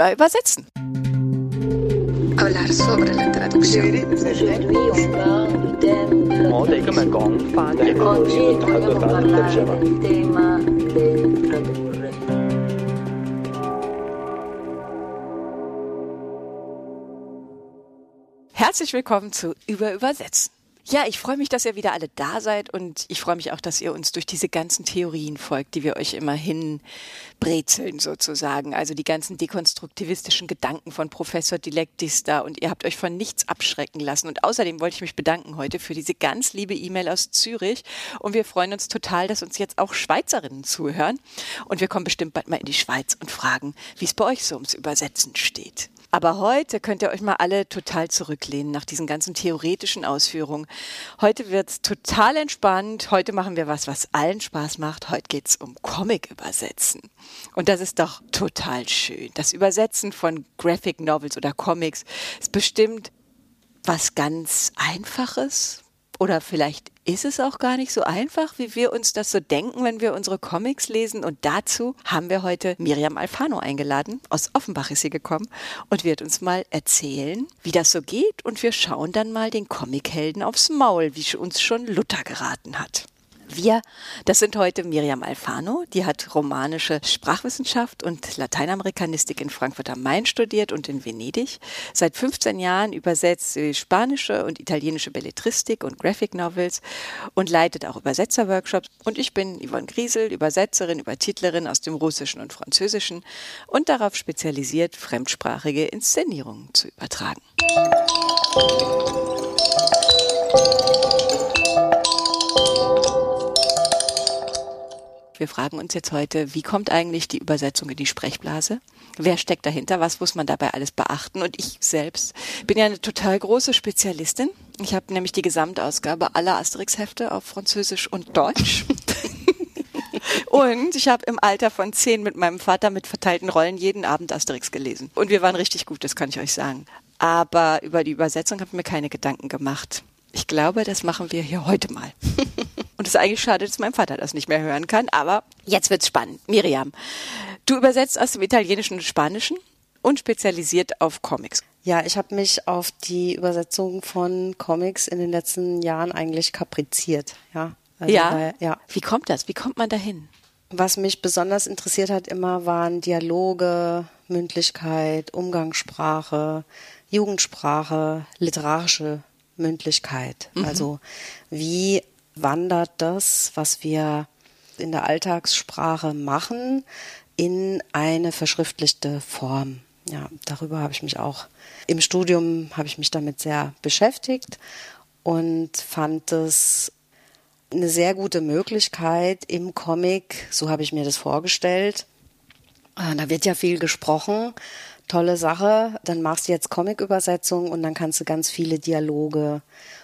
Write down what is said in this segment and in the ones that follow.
über Übersetzen. Herzlich willkommen zu Über Übersetzen. Ja, ich freue mich, dass ihr wieder alle da seid und ich freue mich auch, dass ihr uns durch diese ganzen Theorien folgt, die wir euch immerhin brezeln sozusagen. Also die ganzen dekonstruktivistischen Gedanken von Professor Dilektista und ihr habt euch von nichts abschrecken lassen. Und außerdem wollte ich mich bedanken heute für diese ganz liebe E-Mail aus Zürich und wir freuen uns total, dass uns jetzt auch Schweizerinnen zuhören und wir kommen bestimmt bald mal in die Schweiz und fragen, wie es bei euch so ums Übersetzen steht. Aber heute könnt ihr euch mal alle total zurücklehnen nach diesen ganzen theoretischen Ausführungen. Heute wird's total entspannt. Heute machen wir was, was allen Spaß macht. Heute geht's um Comic übersetzen. Und das ist doch total schön. Das Übersetzen von Graphic Novels oder Comics ist bestimmt was ganz Einfaches, oder vielleicht ist es auch gar nicht so einfach, wie wir uns das so denken, wenn wir unsere Comics lesen. Und dazu haben wir heute Miriam Alfano eingeladen. Aus Offenbach ist sie gekommen und wird uns mal erzählen, wie das so geht. Und wir schauen dann mal den Comichelden aufs Maul, wie uns schon Luther geraten hat. Wir, das sind heute Miriam Alfano, die hat romanische Sprachwissenschaft und Lateinamerikanistik in Frankfurt am Main studiert und in Venedig. Seit 15 Jahren übersetzt sie spanische und italienische Belletristik und Graphic Novels und leitet auch Übersetzerworkshops. Und ich bin Yvonne Griesel, Übersetzerin, Übertitlerin aus dem Russischen und Französischen und darauf spezialisiert, fremdsprachige Inszenierungen zu übertragen. Wir fragen uns jetzt heute, wie kommt eigentlich die Übersetzung in die Sprechblase? Wer steckt dahinter? Was muss man dabei alles beachten? Und ich selbst bin ja eine total große Spezialistin. Ich habe nämlich die Gesamtausgabe aller Asterix-Hefte auf Französisch und Deutsch. Und ich habe im Alter von zehn mit meinem Vater mit verteilten Rollen jeden Abend Asterix gelesen. Und wir waren richtig gut, das kann ich euch sagen. Aber über die Übersetzung habe ich mir keine Gedanken gemacht. Ich glaube, das machen wir hier heute mal. Es ist eigentlich schade, dass mein Vater das nicht mehr hören kann, aber jetzt wird's spannend. Miriam, du übersetzt aus dem Italienischen und Spanischen und spezialisiert auf Comics. Ja, ich habe mich auf die Übersetzung von Comics in den letzten Jahren eigentlich kapriziert. Ja, also ja. Weil, ja. Wie kommt das? Wie kommt man dahin? Was mich besonders interessiert hat immer waren Dialoge, Mündlichkeit, Umgangssprache, Jugendsprache, literarische Mündlichkeit. Mhm. Also wie wandert das, was wir in der Alltagssprache machen, in eine verschriftlichte Form? Ja, darüber habe ich mich auch im Studium habe ich mich damit sehr beschäftigt und fand es eine sehr gute Möglichkeit im Comic, so habe ich mir das vorgestellt. Ah, da wird ja viel gesprochen, tolle Sache. Dann machst du jetzt Comic-Übersetzung und dann kannst du ganz viele Dialoge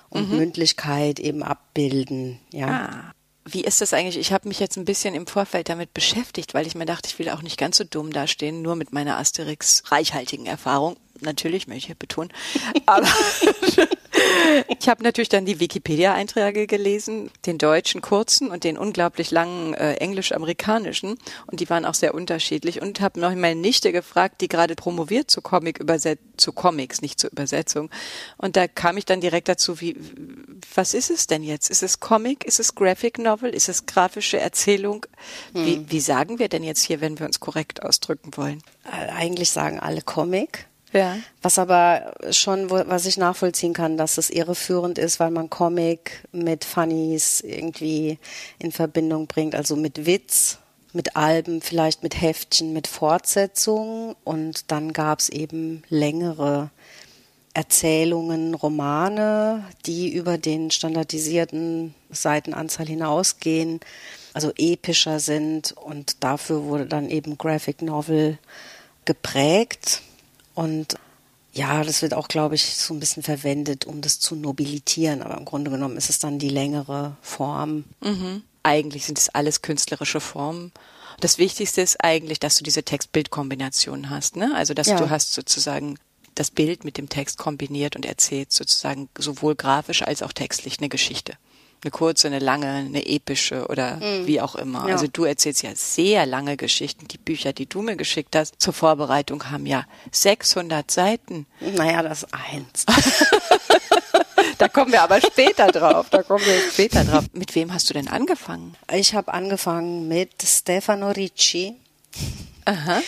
und mhm. Mündlichkeit eben abbilden. Ja. Ah. Wie ist das eigentlich? Ich habe mich jetzt ein bisschen im Vorfeld damit beschäftigt, weil ich mir dachte, ich will auch nicht ganz so dumm dastehen, nur mit meiner Asterix reichhaltigen Erfahrung. Natürlich, möchte ich betonen. Aber ich habe natürlich dann die Wikipedia-Einträge gelesen, den deutschen kurzen und den unglaublich langen äh, englisch-amerikanischen. Und die waren auch sehr unterschiedlich. Und habe noch meine Nichte gefragt, die gerade promoviert zu Comic überset zu Comics, nicht zur Übersetzung. Und da kam ich dann direkt dazu, wie, was ist es denn jetzt? Ist es Comic? Ist es Graphic Novel? Ist es grafische Erzählung? Hm. Wie, wie sagen wir denn jetzt hier, wenn wir uns korrekt ausdrücken wollen? Äh, eigentlich sagen alle Comic. Ja. Was aber schon, was ich nachvollziehen kann, dass es irreführend ist, weil man Comic mit Funnies irgendwie in Verbindung bringt, also mit Witz, mit Alben, vielleicht mit Heftchen, mit Fortsetzungen. Und dann gab es eben längere Erzählungen, Romane, die über den standardisierten Seitenanzahl hinausgehen, also epischer sind. Und dafür wurde dann eben Graphic Novel geprägt und ja, das wird auch, glaube ich, so ein bisschen verwendet, um das zu nobilitieren. Aber im Grunde genommen ist es dann die längere Form. Mhm. Eigentlich sind es alles künstlerische Formen. Das Wichtigste ist eigentlich, dass du diese Text-Bild-Kombination hast. Ne? Also, dass ja. du hast sozusagen das Bild mit dem Text kombiniert und erzählt sozusagen sowohl grafisch als auch textlich eine Geschichte. Eine kurze, eine lange, eine epische oder mhm. wie auch immer. Ja. Also du erzählst ja sehr lange Geschichten. Die Bücher, die du mir geschickt hast zur Vorbereitung, haben ja 600 Seiten. Naja, das ist eins. da kommen wir aber später drauf. Da kommen wir später drauf. Mit wem hast du denn angefangen? Ich habe angefangen mit Stefano Ricci. Aha.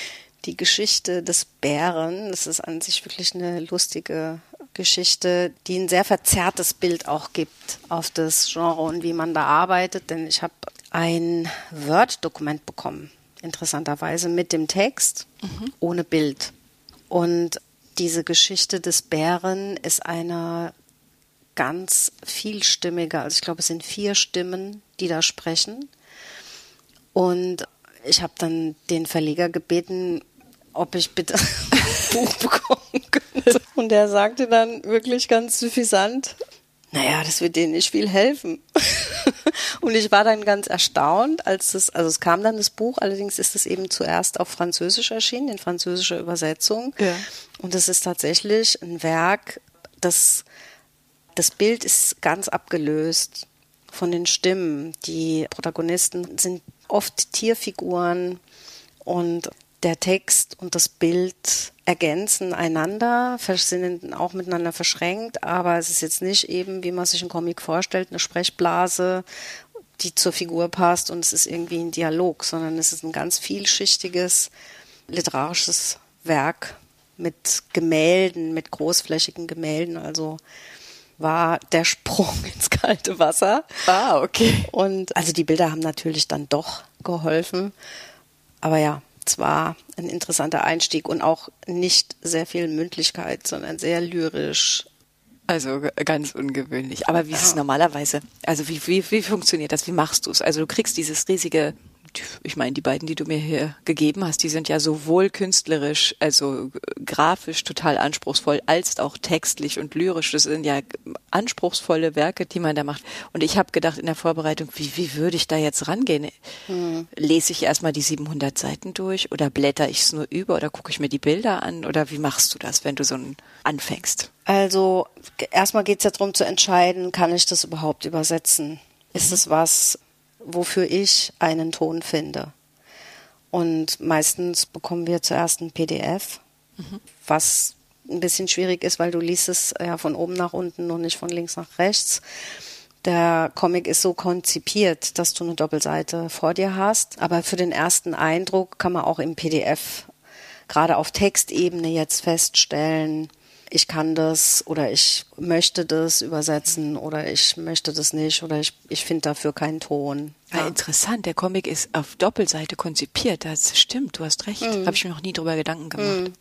Die Geschichte des Bären. Das ist an sich wirklich eine lustige Geschichte, die ein sehr verzerrtes Bild auch gibt auf das Genre und wie man da arbeitet. Denn ich habe ein Word-Dokument bekommen, interessanterweise mit dem Text, mhm. ohne Bild. Und diese Geschichte des Bären ist eine ganz vielstimmige, also ich glaube, es sind vier Stimmen, die da sprechen. Und ich habe dann den Verleger gebeten, ob ich bitte Buch bekommen könnte. Und er sagte dann wirklich ganz suffisant, naja, das wird denen nicht viel helfen. und ich war dann ganz erstaunt, als es, also es kam dann das Buch, allerdings ist es eben zuerst auf Französisch erschienen, in französischer Übersetzung. Ja. Und es ist tatsächlich ein Werk, das, das Bild ist ganz abgelöst von den Stimmen. Die Protagonisten sind oft Tierfiguren und der Text und das Bild ergänzen einander, sind auch miteinander verschränkt, aber es ist jetzt nicht eben, wie man sich einen Comic vorstellt, eine Sprechblase, die zur Figur passt und es ist irgendwie ein Dialog, sondern es ist ein ganz vielschichtiges literarisches Werk mit Gemälden, mit großflächigen Gemälden, also war der Sprung ins kalte Wasser. Ah, okay. Und also die Bilder haben natürlich dann doch geholfen. Aber ja, zwar ein interessanter Einstieg und auch nicht sehr viel Mündlichkeit, sondern sehr lyrisch. Also ganz ungewöhnlich. Aber wie ist es normalerweise? Also wie, wie, wie funktioniert das? Wie machst du es? Also du kriegst dieses riesige ich meine, die beiden, die du mir hier gegeben hast, die sind ja sowohl künstlerisch, also grafisch total anspruchsvoll, als auch textlich und lyrisch. Das sind ja anspruchsvolle Werke, die man da macht. Und ich habe gedacht in der Vorbereitung, wie, wie würde ich da jetzt rangehen? Hm. Lese ich erstmal die 700 Seiten durch oder blätter ich es nur über oder gucke ich mir die Bilder an oder wie machst du das, wenn du so ein anfängst? Also erstmal geht es ja darum zu entscheiden, kann ich das überhaupt übersetzen? Ist mhm. es was, wofür ich einen Ton finde. Und meistens bekommen wir zuerst ein PDF, mhm. was ein bisschen schwierig ist, weil du liest es ja von oben nach unten und nicht von links nach rechts. Der Comic ist so konzipiert, dass du eine Doppelseite vor dir hast. Aber für den ersten Eindruck kann man auch im PDF gerade auf Textebene jetzt feststellen, ich kann das oder ich möchte das übersetzen oder ich möchte das nicht oder ich, ich finde dafür keinen Ton. Ja. ja. interessant, der Comic ist auf Doppelseite konzipiert. Das stimmt, du hast recht. Mhm. Habe ich mir noch nie drüber Gedanken gemacht. Mhm.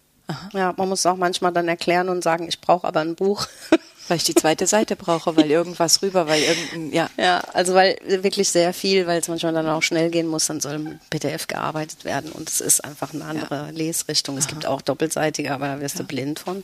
Ja, man muss auch manchmal dann erklären und sagen, ich brauche aber ein Buch. Weil ich die zweite Seite brauche, weil irgendwas rüber, weil irgendein, ja. Ja, also weil wirklich sehr viel, weil es manchmal dann auch schnell gehen muss, dann soll mit PDF gearbeitet werden und es ist einfach eine andere ja. Lesrichtung. Es Aha. gibt auch doppelseitige, aber da wirst ja. du blind von.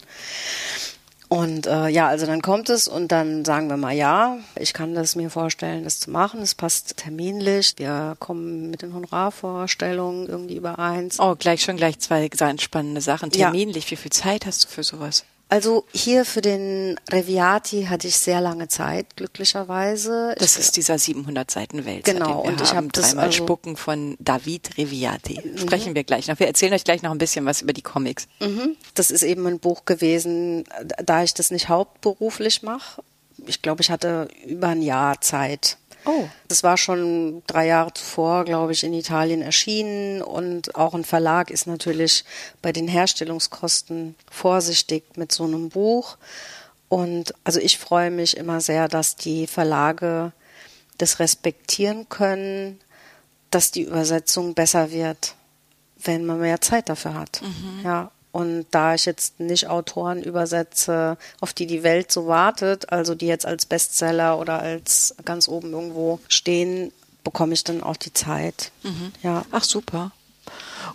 Und äh, ja, also dann kommt es und dann sagen wir mal, ja, ich kann das mir vorstellen, das zu machen. Es passt terminlich. Wir kommen mit den Honorarvorstellungen irgendwie übereins. Oh, gleich schon gleich zwei ganz spannende Sachen. Terminlich, ja. wie viel Zeit hast du für sowas? Also hier für den Reviati hatte ich sehr lange Zeit, glücklicherweise. Das ich, ist dieser 700 Seiten Welt. Genau. Und ich habe dreimal also Spucken von David Reviati. Mhm. Sprechen wir gleich noch. Wir erzählen euch gleich noch ein bisschen was über die Comics. Mhm. Das ist eben ein Buch gewesen, da ich das nicht hauptberuflich mache. Ich glaube, ich hatte über ein Jahr Zeit, Oh. Das war schon drei Jahre zuvor, glaube ich, in Italien erschienen und auch ein Verlag ist natürlich bei den Herstellungskosten vorsichtig mit so einem Buch. Und also ich freue mich immer sehr, dass die Verlage das respektieren können, dass die Übersetzung besser wird, wenn man mehr Zeit dafür hat. Mhm. Ja. Und da ich jetzt nicht Autoren übersetze, auf die die Welt so wartet, also die jetzt als Bestseller oder als ganz oben irgendwo stehen, bekomme ich dann auch die Zeit. Mhm. Ja. Ach super.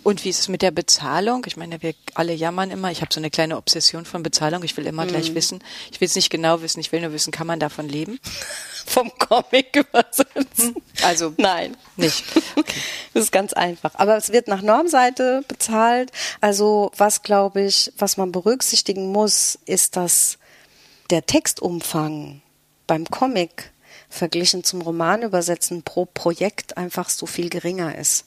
Und wie ist es mit der Bezahlung? Ich meine, wir alle jammern immer. Ich habe so eine kleine Obsession von Bezahlung. Ich will immer mm. gleich wissen. Ich will es nicht genau wissen. Ich will nur wissen, kann man davon leben? Vom Comic übersetzen? Also nein, nicht. Okay. Das ist ganz einfach. Aber es wird nach Normseite bezahlt. Also was glaube ich, was man berücksichtigen muss, ist, dass der Textumfang beim Comic verglichen zum Roman übersetzen pro Projekt einfach so viel geringer ist.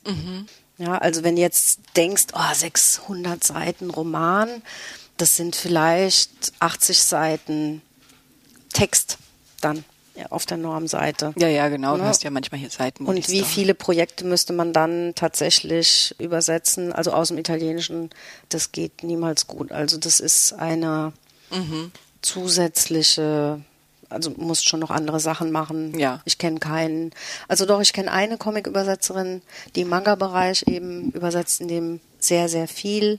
Ja, also wenn jetzt denkst, oh, 600 Seiten Roman, das sind vielleicht 80 Seiten Text dann ja, auf der Normseite. Ja, ja, genau. Du Ja. hast ja manchmal hier Seiten. Und wie viele Projekte müsste man dann tatsächlich übersetzen? Also aus dem Italienischen, das geht niemals gut. Also das ist eine Mhm. zusätzliche, also musst schon noch andere Sachen machen. Ja. Ich kenne keinen. Also doch, ich kenne eine Comic-Übersetzerin, die im Manga-Bereich eben übersetzt, in dem sehr, sehr viel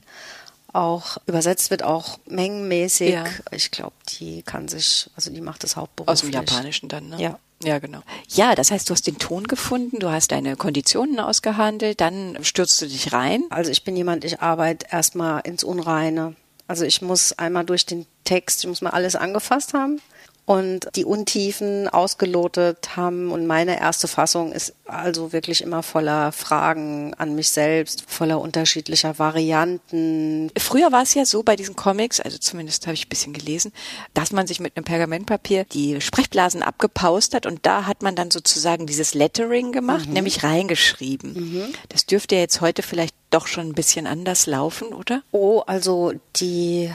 auch übersetzt wird, auch mengenmäßig. Ja. Ich glaube, die kann sich, also die macht das Aus hauptberuflich. dem Japanischen dann, ne? Ja. Ja, genau. Ja, das heißt, du hast den Ton gefunden, du hast deine Konditionen ausgehandelt, dann stürzt du dich rein. Also ich bin jemand, ich arbeite erstmal ins Unreine. Also ich muss einmal durch den Text, ich muss mal alles angefasst haben und die Untiefen ausgelotet haben. Und meine erste Fassung ist also wirklich immer voller Fragen an mich selbst, voller unterschiedlicher Varianten. Früher war es ja so bei diesen Comics, also zumindest habe ich ein bisschen gelesen, dass man sich mit einem Pergamentpapier die Sprechblasen abgepaust hat und da hat man dann sozusagen dieses Lettering gemacht, nämlich reingeschrieben. Das dürfte ja jetzt heute vielleicht doch schon ein bisschen anders laufen, oder? Oh, also die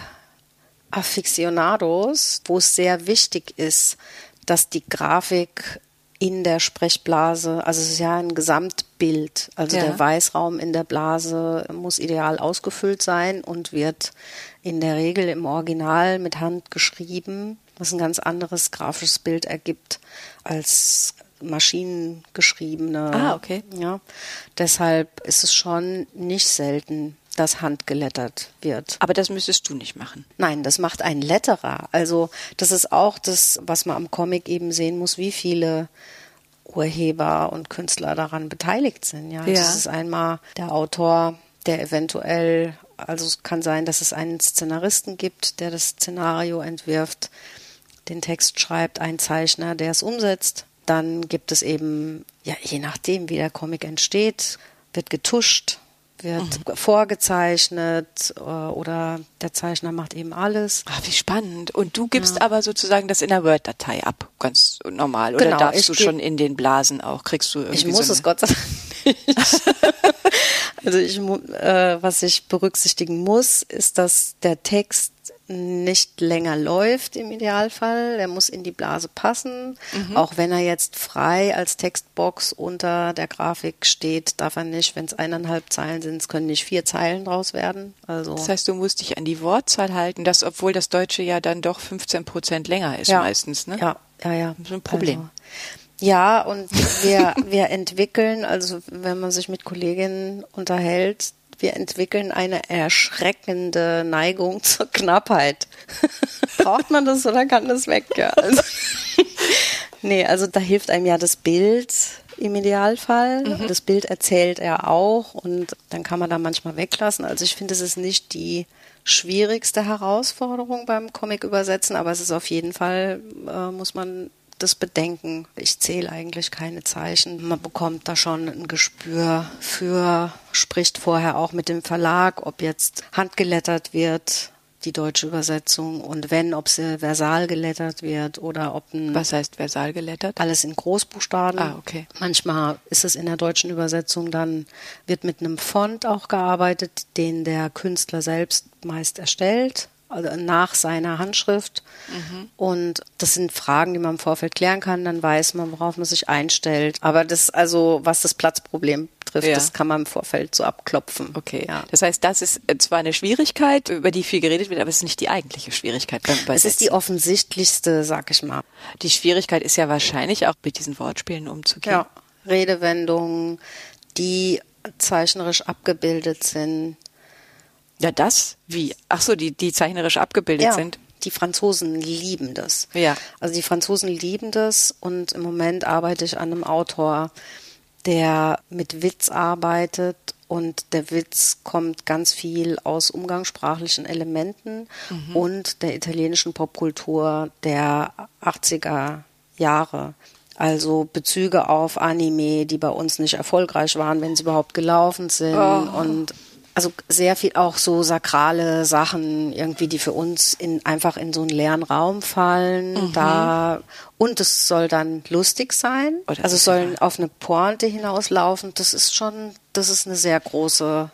Aficionados, wo es sehr wichtig ist, dass die Grafik in der Sprechblase, also es ist ja ein Gesamtbild, also Ja. der Weißraum in der Blase muss ideal ausgefüllt sein und wird in der Regel im Original mit Hand geschrieben, was ein ganz anderes grafisches Bild ergibt als maschinengeschriebene. Ah, okay. Ja, deshalb ist es schon nicht selten, dass handgelettert wird. Aber das müsstest du nicht machen. Nein, das macht ein Letterer. Also das ist auch das, was man am Comic eben sehen muss, wie viele Urheber und Künstler daran beteiligt sind. Ja, Ja. das ist einmal der Autor, der eventuell, also es kann sein, dass es einen Szenaristen gibt, der das Szenario entwirft, den Text schreibt, ein Zeichner, der es umsetzt. Dann gibt es eben, ja, je nachdem, wie der Comic entsteht, wird getuscht, wird vorgezeichnet äh, oder der Zeichner macht eben alles. Ach, wie spannend. Und du gibst aber sozusagen das in der Word-Datei ab, ganz normal. Oder Genau, darfst du schon in den Blasen auch? Kriegst du irgendwie Ich muss so es Gott sei Dank nicht. also ich, äh, was ich berücksichtigen muss, ist, dass der Text nicht länger läuft im Idealfall. Er muss in die Blase passen. Mhm. Auch wenn er jetzt frei als Textbox unter der Grafik steht, darf er nicht, wenn es eineinhalb Zeilen sind, es können nicht vier Zeilen draus werden. Also Das heißt, du musst dich an die Wortzahl halten, das, obwohl das Deutsche ja dann doch 15 Prozent länger ist ja, meistens, ne? Ja, ja, ja. Das ist ein Problem. Also, ja, und wir, wir entwickeln, also wenn man sich mit Kolleginnen unterhält, wir entwickeln eine erschreckende Neigung zur Knappheit. Braucht man das oder kann das weg? Ja, also, nee, also da hilft einem ja das Bild im Idealfall. Das Bild erzählt er auch und dann kann man da manchmal weglassen. Also ich finde, es ist nicht die schwierigste Herausforderung beim Comic übersetzen, aber es ist auf jeden Fall, äh, muss man das bedenken. Ich zähle eigentlich keine Zeichen. Man bekommt da schon ein Gespür für, spricht vorher auch mit dem Verlag, ob jetzt handgelettert wird, die deutsche Übersetzung, und wenn, ob sie versal gelettert wird oder ob ein Was heißt versal gelettert? alles in Großbuchstaben. Ah, okay. Manchmal ist es in der deutschen Übersetzung dann, wird mit einem Font auch gearbeitet, den der Künstler selbst meist erstellt, also nach seiner Handschrift. Mhm. Und das sind Fragen, die man im Vorfeld klären kann, dann weiß man, worauf man sich einstellt. Aber das, also, was das Platzproblem betrifft, Ja. das kann man im Vorfeld so abklopfen. Okay. Ja. Das heißt, das ist äh, zwar eine Schwierigkeit, über die viel geredet wird, aber es ist nicht die eigentliche Schwierigkeit beim Es ist die offensichtlichste, sag ich mal. Die Schwierigkeit ist ja wahrscheinlich auch mit diesen Wortspielen umzugehen. Ja, Redewendungen, die zeichnerisch abgebildet sind. Ja, das? Wie? Ach so, die, die zeichnerisch abgebildet Ja, sind. die Franzosen lieben das. Ja. Also die Franzosen lieben das und im Moment arbeite ich an einem Autor, der mit Witz arbeitet und der Witz kommt ganz viel aus umgangssprachlichen Elementen Mhm. und der italienischen Popkultur der 80er Jahre. Also Bezüge auf Anime, die bei uns nicht erfolgreich waren, wenn sie überhaupt gelaufen sind Oh. und also sehr viel auch so sakrale Sachen irgendwie, die für uns in, einfach in so einen leeren Raum fallen. Mhm. Da, und es soll dann lustig sein. Oder also es soll auf eine Pointe hinauslaufen. Das ist schon, das ist eine sehr große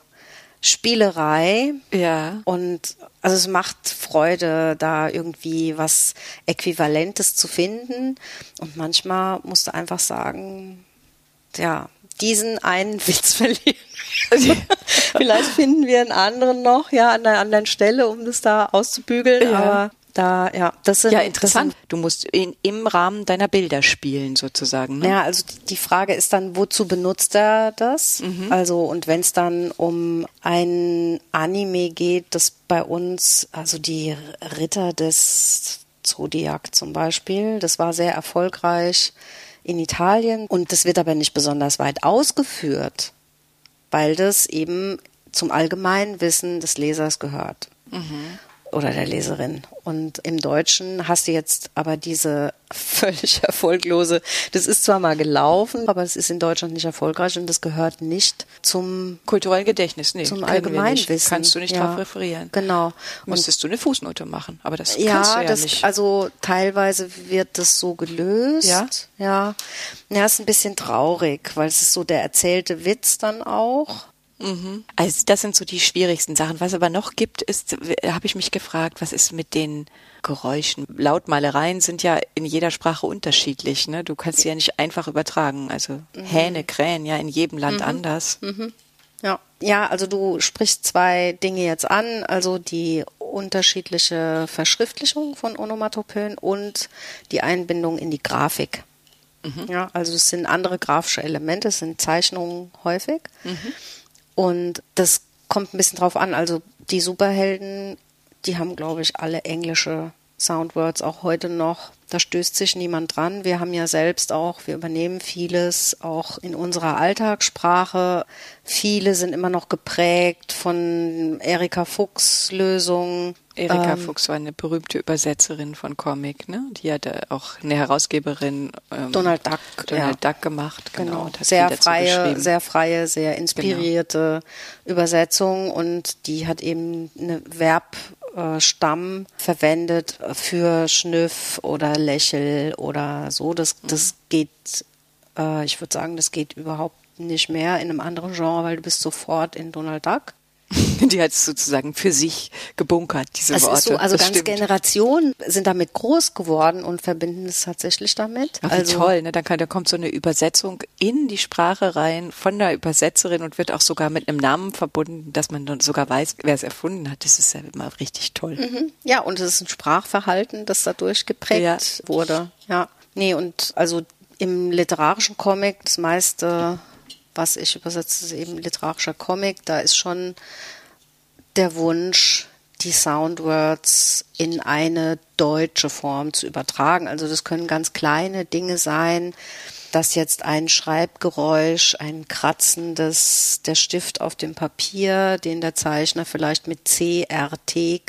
Spielerei. Ja. Und also es macht Freude, da irgendwie was Äquivalentes zu finden. Und manchmal musst du einfach sagen, ja, diesen einen Witz verlieren. Vielleicht finden wir einen anderen noch, ja, an der anderen Stelle, um das da auszubügeln. Ja. Aber da, ja, das sind, ja interessant. Sind, du musst in, im Rahmen deiner Bilder spielen sozusagen. Ne? Ja, also die Frage ist dann, wozu benutzt er das? Mhm. Also und wenn es dann um ein Anime geht, das bei uns, also die Ritter des Zodiac zum Beispiel, das war sehr erfolgreich in Italien und das wird aber nicht besonders weit ausgeführt, weil das eben zum Allgemeinwissen des Lesers gehört. Mhm oder der Leserin. Und im Deutschen hast du jetzt aber diese völlig erfolglose, das ist zwar mal gelaufen, aber es ist in Deutschland nicht erfolgreich und das gehört nicht zum kulturellen Gedächtnis, nee, zum Allgemeinwissen. Kannst du nicht ja, drauf referieren. Genau. Müsstest du eine Fußnote machen, aber das ja, kannst du ja das, nicht. Also teilweise wird das so gelöst. Ja. Ja. Ja, ist ein bisschen traurig, weil es ist so der erzählte Witz dann auch. Mhm. Also das sind so die schwierigsten Sachen. Was aber noch gibt, ist, habe ich mich gefragt, was ist mit den Geräuschen? Lautmalereien sind ja in jeder Sprache unterschiedlich. Ne? Du kannst sie ja nicht einfach übertragen. Also mhm. Hähne, Krähen, ja in jedem Land mhm. anders. Mhm. Ja. ja, also du sprichst zwei Dinge jetzt an, also die unterschiedliche Verschriftlichung von Onomatopoen und die Einbindung in die Grafik. Mhm. Ja, also es sind andere grafische Elemente, es sind Zeichnungen häufig. Mhm. Und das kommt ein bisschen drauf an. Also die Superhelden, die haben, glaube ich, alle englische Soundwords auch heute noch. Da stößt sich niemand dran. Wir haben ja selbst auch, wir übernehmen vieles auch in unserer Alltagssprache. Viele sind immer noch geprägt von Erika Fuchs Lösungen. Erika ähm, Fuchs war eine berühmte Übersetzerin von Comic, ne? Die hatte auch eine Herausgeberin ähm, Donald Duck, Donald ja. Duck gemacht, genau. genau. Sehr freie, sehr freie, sehr inspirierte genau. Übersetzung und die hat eben eine Verb äh, Stamm verwendet für Schnüff oder Lächel oder so. Das, das geht, äh, ich würde sagen, das geht überhaupt nicht mehr in einem anderen Genre, weil du bist sofort in Donald Duck. Die hat es sozusagen für sich gebunkert, diese das Worte. Ist so, also das ganz stimmt. Generationen sind damit groß geworden und verbinden es tatsächlich damit. Ach, also, toll, ne? Dann kann, da kommt so eine Übersetzung in die Sprache rein von der Übersetzerin und wird auch sogar mit einem Namen verbunden, dass man dann sogar weiß, wer es erfunden hat. Das ist ja immer richtig toll. Mhm. Ja, und es ist ein Sprachverhalten, das dadurch geprägt ja. wurde. Ja. Nee, und also im literarischen Comic, das meiste was ich übersetze, ist eben literarischer Comic. Da ist schon der Wunsch, die Soundwords in eine deutsche Form zu übertragen. Also das können ganz kleine Dinge sein, dass jetzt ein Schreibgeräusch, ein Kratzen des, der Stift auf dem Papier, den der Zeichner vielleicht mit CRT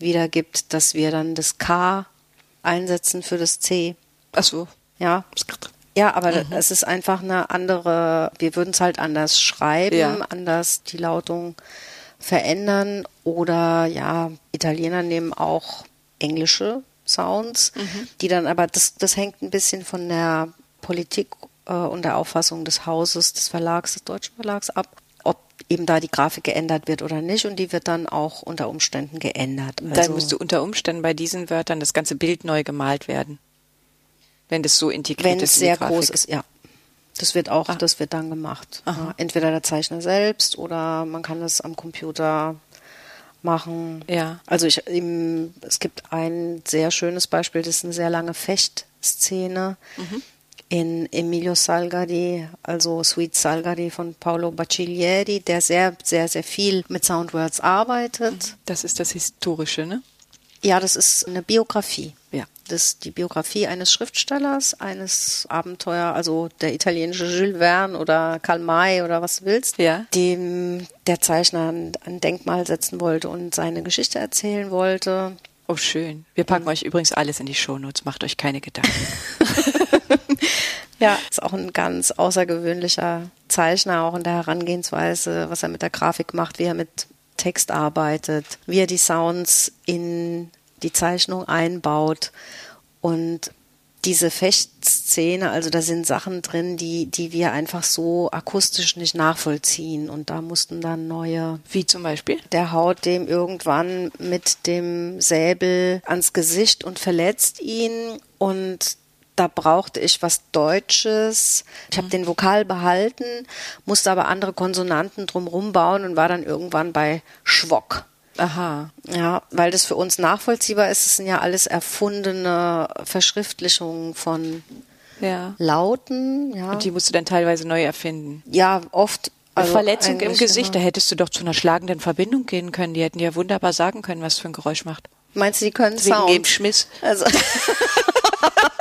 wiedergibt, dass wir dann das K einsetzen für das C. Ach so. Ja. Ja, aber mhm. es ist einfach eine andere, wir würden es halt anders schreiben, ja. anders die Lautung verändern oder ja, Italiener nehmen auch englische Sounds, mhm. die dann aber, das, das hängt ein bisschen von der Politik äh, und der Auffassung des Hauses, des Verlags, des deutschen Verlags ab, ob eben da die Grafik geändert wird oder nicht und die wird dann auch unter Umständen geändert. Also, dann müsste unter Umständen bei diesen Wörtern das ganze Bild neu gemalt werden. Wenn das so integriert Wenn ist. Wenn es sehr groß ist, ja. Das wird auch, ah. das wird dann gemacht. Ja, entweder der Zeichner selbst oder man kann das am Computer machen. Ja. Also ich, im, es gibt ein sehr schönes Beispiel, das ist eine sehr lange Fechtszene mhm. in Emilio Salgari, also Sweet Salgari von Paolo Bacciglieri, der sehr, sehr, sehr viel mit Soundwords arbeitet. Das ist das Historische, ne? Ja, das ist eine Biografie. Das ist die Biografie eines Schriftstellers, eines Abenteuer, also der italienische Jules Verne oder Karl May oder was du willst, ja. dem der Zeichner ein, Denkmal setzen wollte und seine Geschichte erzählen wollte. Oh, schön. Wir packen euch übrigens alles in die Shownotes, macht euch keine Gedanken. ja, ist auch ein ganz außergewöhnlicher Zeichner, auch in der Herangehensweise, was er mit der Grafik macht, wie er mit Text arbeitet, wie er die Sounds in die Zeichnung einbaut und diese Fechtszene, also da sind Sachen drin, die, die wir einfach so akustisch nicht nachvollziehen. Und da mussten dann neue. Wie zum Beispiel? Der haut dem irgendwann mit dem Säbel ans Gesicht und verletzt ihn. Und da brauchte ich was Deutsches. Ich habe mhm. den Vokal behalten, musste aber andere Konsonanten drumrum bauen und war dann irgendwann bei Schwock. Aha. Ja, weil das für uns nachvollziehbar ist. Es sind ja alles erfundene Verschriftlichungen von ja. Lauten. Ja. Und die musst du dann teilweise neu erfinden. Ja, oft. Also Verletzung im Gesicht, immer. da hättest du doch zu einer schlagenden Verbindung gehen können. Die hätten ja wunderbar sagen können, was für ein Geräusch macht. Meinst du, die können Wegen Sound? Schmiss. Also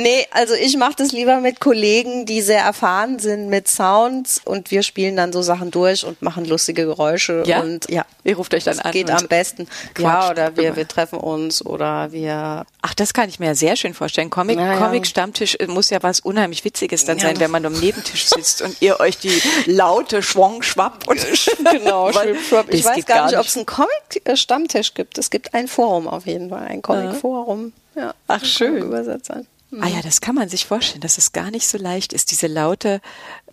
Nee, also ich mache das lieber mit Kollegen, die sehr erfahren sind mit Sounds und wir spielen dann so Sachen durch und machen lustige Geräusche ja? und ja. Ihr ruft euch dann das an. Geht am besten. Ja, oder wir, wir treffen uns oder wir. Ach, das kann ich mir sehr schön vorstellen. Comic, ja, Comic Stammtisch muss ja was unheimlich Witziges dann ja. sein, wenn man am Nebentisch sitzt und ihr euch die laute Schwong schwapp und genau, schwip, schwapp. Ich weiß gar nicht, ob es einen Comic Stammtisch gibt. Es gibt ein Forum auf jeden Fall, ein Comic Forum. Ja. Ach schön. Übersetzern. Ah ja, das kann man sich vorstellen, dass es gar nicht so leicht ist. Diese Laute,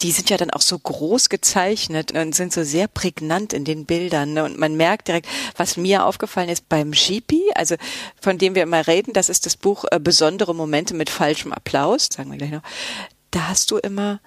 die sind ja dann auch so groß gezeichnet und sind so sehr prägnant in den Bildern. Ne? Und man merkt direkt, was mir aufgefallen ist beim Jipi, also von dem wir immer reden, das ist das Buch äh, Besondere Momente mit falschem Applaus, sagen wir gleich noch. Da hast du immer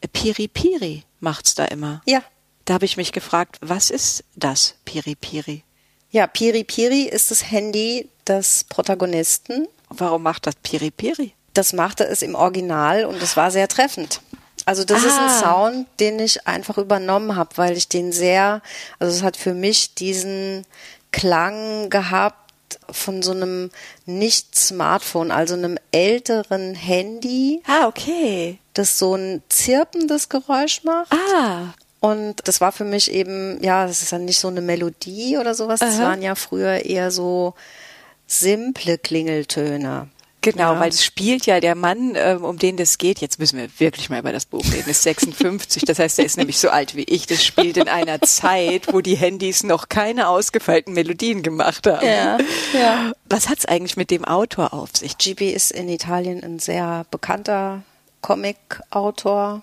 äh, Piri Piri macht's da immer. Ja. Da habe ich mich gefragt, was ist das Piri Piri? Ja, Piri Piri ist das Handy des Protagonisten Warum macht das Piri Piri? Das machte es im Original und es war sehr treffend. Also das ah. ist ein ah. Sound, den ich einfach übernommen habe, weil ich den sehr, also es hat für mich diesen Klang gehabt von so einem Nicht-Smartphone, also einem älteren Handy. Ah, okay. Das so ein zirpendes Geräusch macht. Ah. Und das war für mich eben, ja, das ist dann nicht so eine Melodie oder sowas. Das waren ja früher eher so simple Klingeltöne. Genau, ja. weil es spielt ja der Mann, ähm, um den das geht. Jetzt müssen wir wirklich mal über das Buch reden. Ist 56, das heißt, er ist nämlich so alt wie ich. Das spielt in einer Zeit, wo die Handys noch keine ausgefeilten Melodien gemacht haben. Ja, ja. Was hat's eigentlich mit dem Autor auf sich? GB ist in Italien ein sehr bekannter Comic-Autor,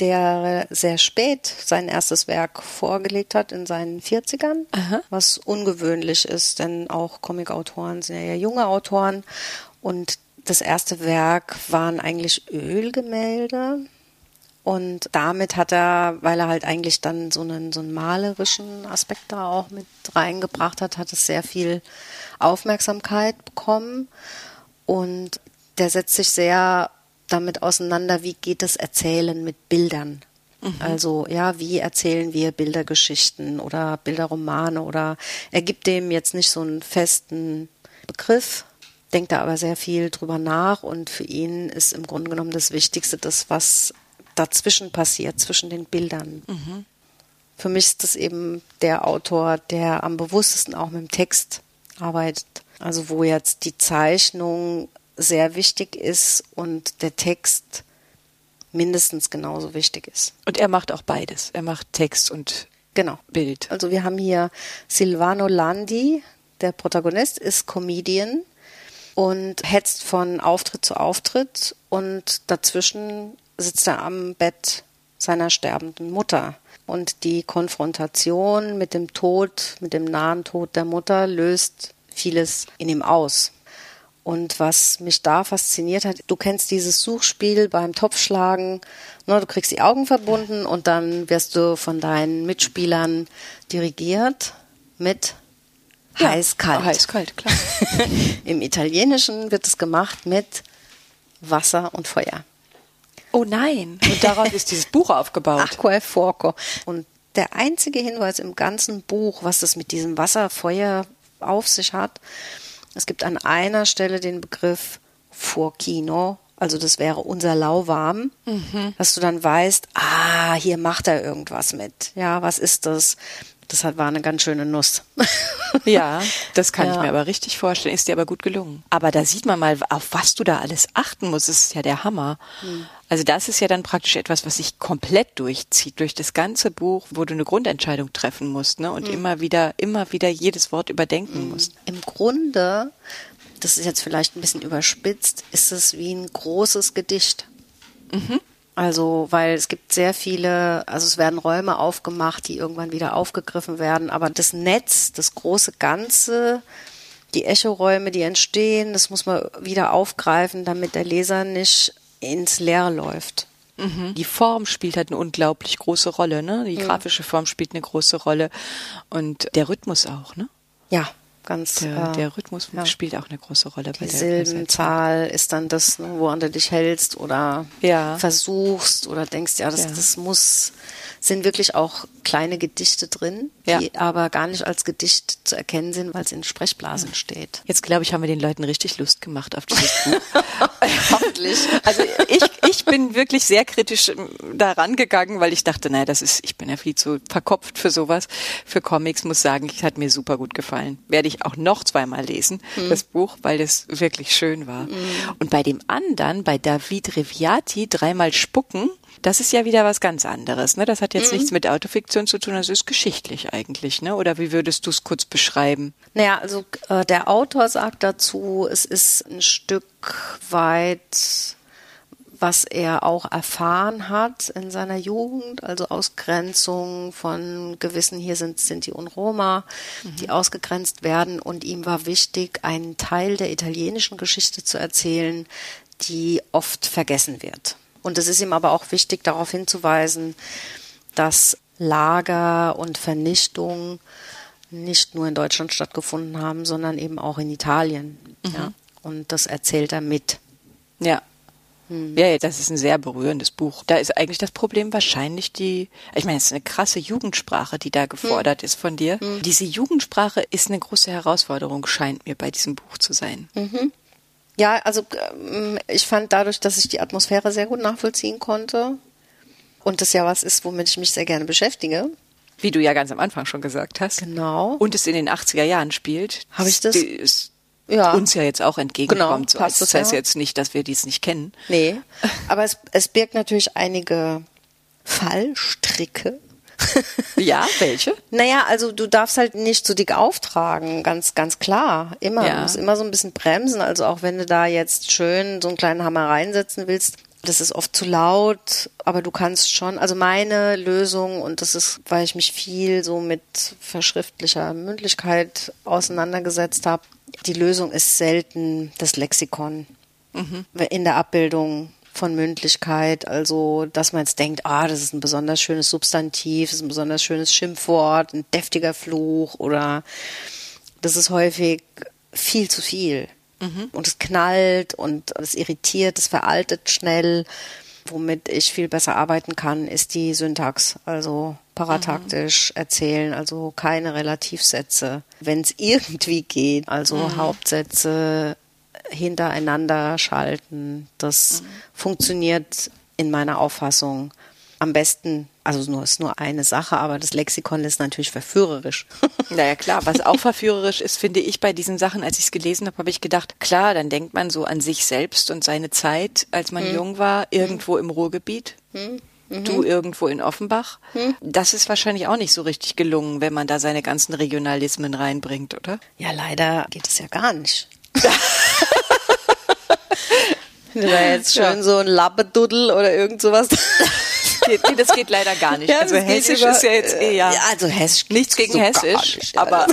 der sehr spät sein erstes Werk vorgelegt hat in seinen 40ern, Aha. was ungewöhnlich ist, denn auch Comicautoren sind ja junge Autoren. Und das erste Werk waren eigentlich Ölgemälde. Und damit hat er, weil er halt eigentlich dann so einen, so einen malerischen Aspekt da auch mit reingebracht hat, hat es sehr viel Aufmerksamkeit bekommen. Und der setzt sich sehr damit auseinander, wie geht das Erzählen mit Bildern. Mhm. Also ja, wie erzählen wir Bildergeschichten oder Bilderromane oder er gibt dem jetzt nicht so einen festen Begriff, denkt da aber sehr viel drüber nach und für ihn ist im Grunde genommen das Wichtigste das, was dazwischen passiert, zwischen den Bildern. Mhm. Für mich ist das eben der Autor, der am bewusstesten auch mit dem Text arbeitet. Also wo jetzt die Zeichnung sehr wichtig ist und der Text mindestens genauso wichtig ist. Und er macht auch beides. Er macht Text und genau. Bild. Also wir haben hier Silvano Landi, der Protagonist ist Comedian und hetzt von Auftritt zu Auftritt und dazwischen sitzt er am Bett seiner sterbenden Mutter. Und die Konfrontation mit dem Tod, mit dem nahen Tod der Mutter löst vieles in ihm aus. Und was mich da fasziniert hat, du kennst dieses Suchspiel beim Topfschlagen. Ne, du kriegst die Augen verbunden und dann wirst du von deinen Mitspielern dirigiert mit ja, heiß-kalt. Heiß-kalt, klar. Im Italienischen wird es gemacht mit Wasser und Feuer. Oh nein. Und darauf ist dieses Buch aufgebaut. Acqua e Fuoco. Und der einzige Hinweis im ganzen Buch, was das mit diesem Wasser, Feuer auf sich hat, es gibt an einer Stelle den Begriff Fuochino, also das wäre unser Lauwarm, mhm. dass du dann weißt, ah, hier macht er irgendwas mit. Ja, was ist das? Das war eine ganz schöne Nuss. Ja, das kann Ja. ich mir aber richtig vorstellen. Ist dir aber gut gelungen. Aber da sieht man mal, auf was du da alles achten musst. Das ist ja der Hammer. Hm. Also das ist ja dann praktisch etwas, was sich komplett durchzieht, durch das ganze Buch, wo du eine Grundentscheidung treffen musst, ne? Hm. Und immer wieder, immer wieder jedes Wort überdenken musst. Im Grunde, das ist jetzt vielleicht ein bisschen überspitzt, ist es wie ein großes Gedicht. Also, weil es gibt sehr viele, also es werden Räume aufgemacht, die irgendwann wieder aufgegriffen werden, aber das Netz, das große Ganze, die Echoräume, die entstehen, das muss man wieder aufgreifen, damit der Leser nicht ins Leere läuft. Mhm. Die Form spielt halt eine unglaublich große Rolle, ne? Die grafische Form spielt eine große Rolle. Und der Rhythmus auch, ne? Ja, ganz. Der, äh, der Rhythmus ja. spielt auch eine große Rolle Die bei der. Silbenzahl ist dann das, ne, woran du dich hältst oder Ja. versuchst oder denkst, ja, das, Ja. das muss, sind wirklich auch kleine Gedichte drin, Ja. die aber gar nicht als Gedicht zu erkennen sind, weil es in Sprechblasen steht. Jetzt glaube ich, haben wir den Leuten richtig Lust gemacht auf dieses Buch. Hoffentlich. Also ich, ich bin wirklich sehr kritisch ähm, daran gegangen, weil ich dachte, naja, das ist, ich bin ja viel zu verkopft für sowas, für Comics, muss sagen, es hat mir super gut gefallen. Werde ich auch noch zweimal lesen, das Buch, weil das wirklich schön war. Und bei dem anderen, bei David Riviati, dreimal spucken, das ist ja wieder was ganz anderes. Ne? Das hat jetzt nichts mit Autofiktion zu tun, das ist geschichtlich eigentlich. Ne? Oder wie würdest du es kurz beschreiben? Naja, also äh, der Autor sagt dazu, es ist ein Stück weit, was er auch erfahren hat in seiner Jugend, also Ausgrenzung von gewissen, hier sind Sinti und Roma, die ausgegrenzt werden. Und ihm war wichtig, einen Teil der italienischen Geschichte zu erzählen, die oft vergessen wird. Und es ist ihm aber auch wichtig, darauf hinzuweisen, dass Lager und Vernichtung nicht nur in Deutschland stattgefunden haben, sondern eben auch in Italien. Ja? Und das erzählt er mit. Ja. Ja, ja, das ist ein sehr berührendes Buch. Da ist eigentlich das Problem wahrscheinlich die, ich meine, es ist eine krasse Jugendsprache, die da gefordert ist von dir. Diese Jugendsprache ist eine große Herausforderung, scheint mir bei diesem Buch zu sein. Ja, also ähm, ich fand dadurch, dass ich die Atmosphäre sehr gut nachvollziehen konnte und das ja was ist, womit ich mich sehr gerne beschäftige. Wie du ja ganz am Anfang schon gesagt hast. Genau. Und es in den 80er Jahren spielt. Hab ich das? Ist Ja. uns ja jetzt auch entgegenkommt. Genau, so. passt Das das heißt ja. jetzt nicht, dass wir dies nicht kennen. Nee, aber es, es birgt natürlich einige Fallstricke. Ja, welche? Naja, also du darfst halt nicht zu dick auftragen, ganz, ganz klar. Immer. Ja. Du musst immer so ein bisschen bremsen. Also auch wenn du da jetzt schön so einen kleinen Hammer reinsetzen willst, das ist oft zu laut, aber du kannst schon, also meine Lösung, und das ist, weil ich mich viel so mit verschriftlicher Mündlichkeit auseinandergesetzt habe, die Lösung ist selten das Lexikon in der Abbildung von Mündlichkeit, also dass man jetzt denkt, ah, das ist ein besonders schönes Substantiv, das ist ein besonders schönes Schimpfwort, ein deftiger Fluch oder das ist häufig viel zu viel. Und es knallt und es irritiert, es veraltet schnell. Womit ich viel besser arbeiten kann, ist die Syntax, also parataktisch erzählen, also keine Relativsätze. Wenn es irgendwie geht, also Hauptsätze hintereinander schalten, das funktioniert in meiner Auffassung am besten. Also nur ist nur eine Sache, aber das Lexikon ist natürlich verführerisch. Naja, klar. Was auch verführerisch ist, finde ich bei diesen Sachen, als ich es gelesen habe, habe ich gedacht, klar, dann denkt man so an sich selbst und seine Zeit, als man jung war, irgendwo im Ruhrgebiet. Du irgendwo in Offenbach. Das ist wahrscheinlich auch nicht so richtig gelungen, wenn man da seine ganzen Regionalismen reinbringt, oder? Ja, leider geht es ja gar nicht. Wenn du da jetzt schön Ja. so ein Labbeduddel oder irgend sowas. Geht, nee, das geht leider gar nicht. Ja, also das Hessisch über- ist ja jetzt eh ja. Ja, also Hessisch. Nichts gegen so Hessisch, nicht. aber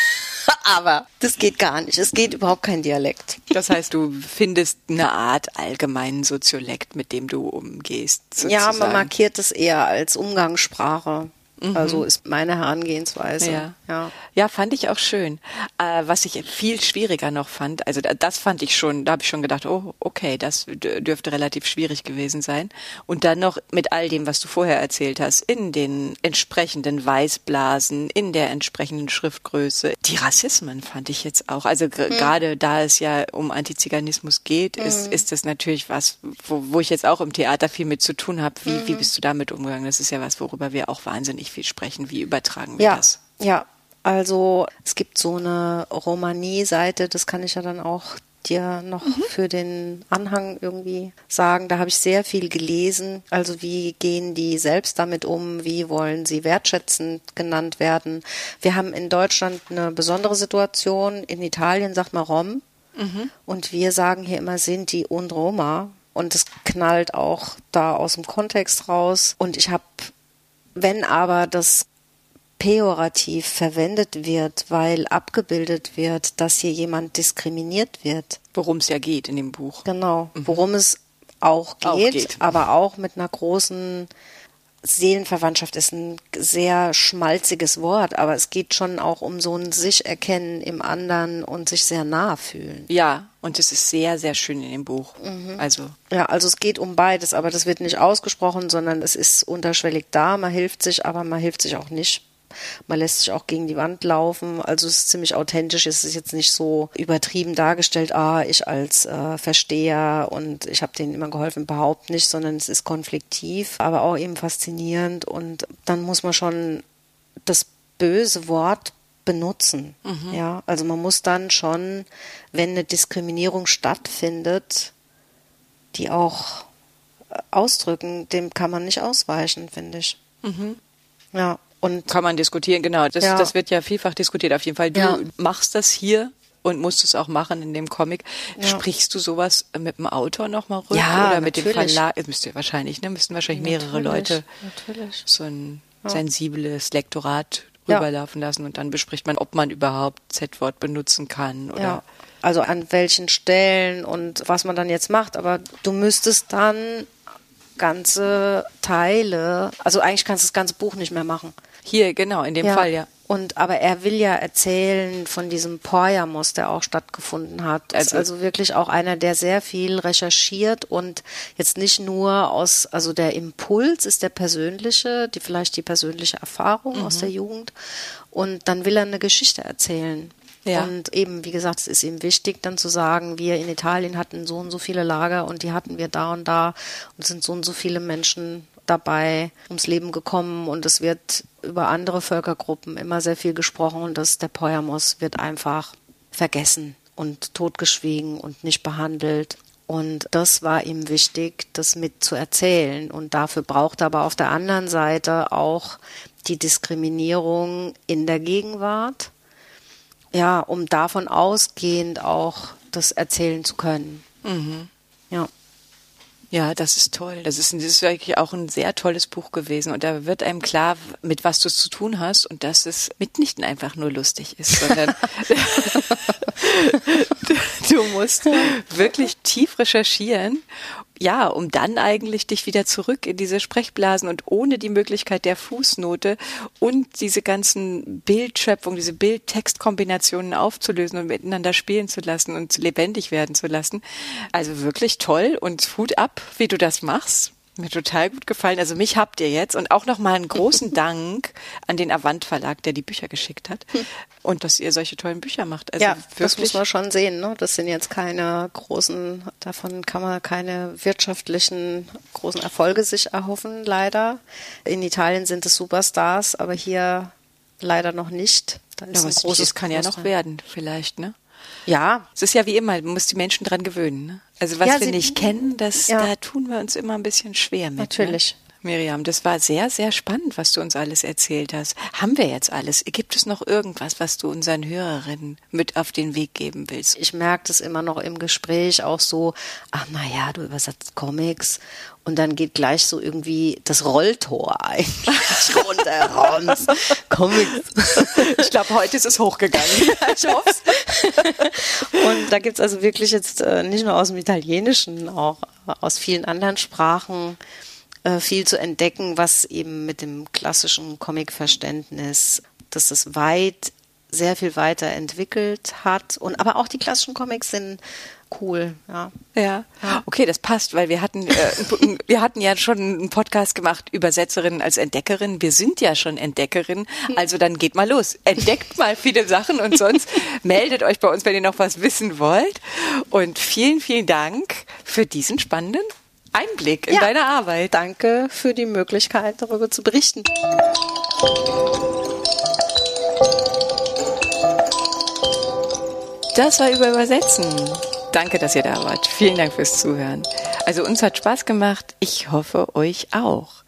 aber das geht gar nicht. Es geht überhaupt kein Dialekt. das heißt, du findest eine Art allgemeinen Soziolekt, mit dem du umgehst. Sozusagen. Ja, man markiert es eher als Umgangssprache. Also ist meine Herangehensweise. Mhm. Ja. ja. Ja, fand ich auch schön. Äh, was ich viel schwieriger noch fand, also da- das fand ich schon, da habe ich schon gedacht, oh, okay, das dürfte relativ schwierig gewesen sein. Und dann noch mit all dem, was du vorher erzählt hast, in den entsprechenden Weißblasen, in der entsprechenden Schriftgröße. Die Rassismen fand ich jetzt auch. Also gr- gerade da es ja um Antiziganismus geht, ist, ist das natürlich was, wo, wo ich jetzt auch im Theater viel mit zu tun habe. Wie, wie bist du damit umgegangen? Das ist ja was, worüber wir auch wahnsinnig viel sprechen. Wie übertragen wir Ja, das? ja. Also es gibt so eine Romanie-Seite, das kann ich ja dann auch dir noch mhm. für den Anhang irgendwie sagen. Da habe ich sehr viel gelesen. Also wie gehen die selbst damit um? Wie wollen sie wertschätzend genannt werden? Wir haben in Deutschland eine besondere Situation. In Italien sagt man Rom. Mhm. Und wir sagen hier immer Sinti und Roma. Und es knallt auch da aus dem Kontext raus. Und ich habe, wenn aber das pejorativ verwendet wird, weil abgebildet wird, dass hier jemand diskriminiert wird. Worum es ja geht in dem Buch. Genau, mhm. worum es auch geht, auch geht, aber auch mit einer großen Seelenverwandtschaft ist ein sehr schmalziges Wort, aber es geht schon auch um so ein sich erkennen im anderen und sich sehr nahe fühlen. Ja, und es ist sehr, sehr schön in dem Buch. Mhm. Also. Ja, also es geht um beides, aber das wird nicht ausgesprochen, sondern es ist unterschwellig da, man hilft sich, aber man hilft sich auch nicht. Man lässt sich auch gegen die Wand laufen. Also es ist ziemlich authentisch. Es ist jetzt nicht so übertrieben dargestellt, ah, ich als äh, Versteher und ich habe denen immer geholfen, überhaupt nicht, sondern es ist konfliktiv, aber auch eben faszinierend. Und dann muss man schon das böse Wort benutzen. Mhm. Ja, also man muss dann schon, wenn eine Diskriminierung stattfindet, die auch äh, ausdrücken, dem kann man nicht ausweichen, finde ich. Mhm. Ja. Und Kann man diskutieren, genau. Das, ja. das wird ja vielfach diskutiert. Auf jeden Fall, du ja. machst das hier und musst es auch machen in dem Comic. Ja. Sprichst du sowas mit dem Autor nochmal rüber ja, oder mit natürlich. dem Verlag? Das müsst ihr wahrscheinlich, ne? Müssten wahrscheinlich mehrere natürlich, Leute natürlich. so ein sensibles Lektorat rüberlaufen lassen und dann bespricht man, ob man überhaupt Z-Wort benutzen kann oder. Ja. Also an welchen Stellen und was man dann jetzt macht. Aber du müsstest dann ganze Teile, also eigentlich kannst du das ganze Buch nicht mehr machen. Hier, genau, in dem ja. Fall, ja. Und aber er will ja erzählen von diesem Poyamos, der auch stattgefunden hat. Also, also wirklich auch einer, der sehr viel recherchiert und jetzt nicht nur aus, also der Impuls ist der persönliche, die vielleicht die persönliche Erfahrung mhm. aus der Jugend. Und dann will er eine Geschichte erzählen. Ja. Und eben, wie gesagt, es ist ihm wichtig, dann zu sagen, wir in Italien hatten so und so viele Lager und die hatten wir da und da und sind so und so viele Menschen dabei ums Leben gekommen und es wird über andere Völkergruppen immer sehr viel gesprochen und das der Poyamos wird einfach vergessen und totgeschwiegen und nicht behandelt. Und das war ihm wichtig, das mit zu erzählen. Und dafür braucht er aber auf der anderen Seite auch die Diskriminierung in der Gegenwart ja, um davon ausgehend auch das erzählen zu können. Mhm. Ja. Ja, das ist toll. Das ist, das ist wirklich auch ein sehr tolles Buch gewesen. Und da wird einem klar, mit was du es zu tun hast und dass es mitnichten einfach nur lustig ist, sondern du musst wirklich tief recherchieren ja, um dann eigentlich dich wieder zurück in diese Sprechblasen und ohne die Möglichkeit der Fußnote und diese ganzen Bildschöpfung, diese Bild-Text-Kombinationen aufzulösen und miteinander spielen zu lassen und lebendig werden zu lassen. Also wirklich toll und Hut ab, wie du das machst. Mir total gut gefallen. Also mich habt ihr jetzt und auch nochmal einen großen Dank an den Avant Verlag, der die Bücher geschickt hat und dass ihr solche tollen Bücher macht. Also ja, das muss man schon sehen. Ne? Das sind jetzt keine großen, davon kann man keine wirtschaftlichen großen Erfolge sich erhoffen, leider. In Italien sind es Superstars, aber hier leider noch nicht. Da ist ja, ein großes kann ja noch werden, vielleicht, ne? Ja. Es ist ja wie immer, man muss die Menschen dran gewöhnen. Ne? Also was ja, wir nicht kennen, das, ja. da tun wir uns immer ein bisschen schwer mit. Ne? Natürlich. Ne? Miriam, das war sehr, sehr spannend, was du uns alles erzählt hast. Haben wir jetzt alles? Gibt es noch irgendwas, was du unseren Hörerinnen mit auf den Weg geben willst? Ich merke das immer noch im Gespräch auch so, ach na ja, du übersetzt Comics und dann geht gleich so irgendwie das Rolltor eigentlich runter, Comics. Ich glaube, heute ist es hochgegangen. ich hoffe Und da gibt's also wirklich jetzt äh, nicht nur aus dem Italienischen, auch aus vielen anderen Sprachen äh, viel zu entdecken, was eben mit dem klassischen Comic-Verständnis, dass es weit, sehr viel weiter entwickelt hat. Und aber auch die klassischen Comics sind cool, ja. Ja. Okay, das passt, weil wir hatten, äh, wir hatten ja schon einen Podcast gemacht, Übersetzerin als Entdeckerin. Wir sind ja schon Entdeckerin, also dann geht mal los. Entdeckt mal viele Sachen und sonst meldet euch bei uns, wenn ihr noch was wissen wollt. Und vielen, vielen Dank für diesen spannenden Einblick in ja. deine Arbeit. Danke für die Möglichkeit, darüber zu berichten. Das war über Übersetzen. Danke, dass ihr da wart. Vielen Dank fürs Zuhören. Also uns hat Spaß gemacht. Ich hoffe euch auch.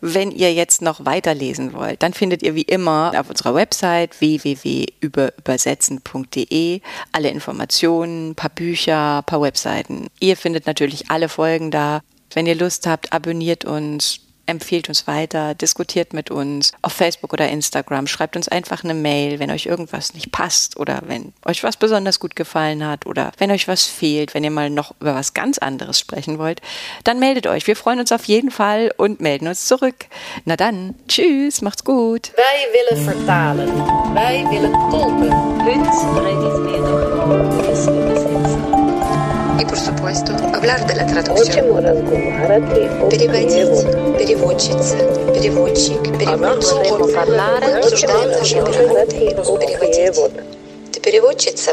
Wenn ihr jetzt noch weiterlesen wollt, dann findet ihr wie immer auf unserer Website www.überübersetzen.de alle Informationen, paar Bücher, paar Webseiten. Ihr findet natürlich alle Folgen da. Wenn ihr Lust habt, abonniert uns, empfiehlt uns weiter, diskutiert mit uns auf Facebook oder Instagram, schreibt uns einfach eine Mail, wenn euch irgendwas nicht passt oder wenn euch was besonders gut gefallen hat oder wenn euch was fehlt, wenn ihr mal noch über was ganz anderes sprechen wollt, dann meldet euch. Wir freuen uns auf jeden Fall und melden uns zurück. Na dann, tschüss, macht's gut. Wij willen vertalen. Wij willen tolken. Punt redismedor es übersetzen. И, por supuesto, hablar de la traducción. Переводить, переводчица, переводчик, переводчик. Мы обсуждаем наши переводы. Переводить. Ты переводчица?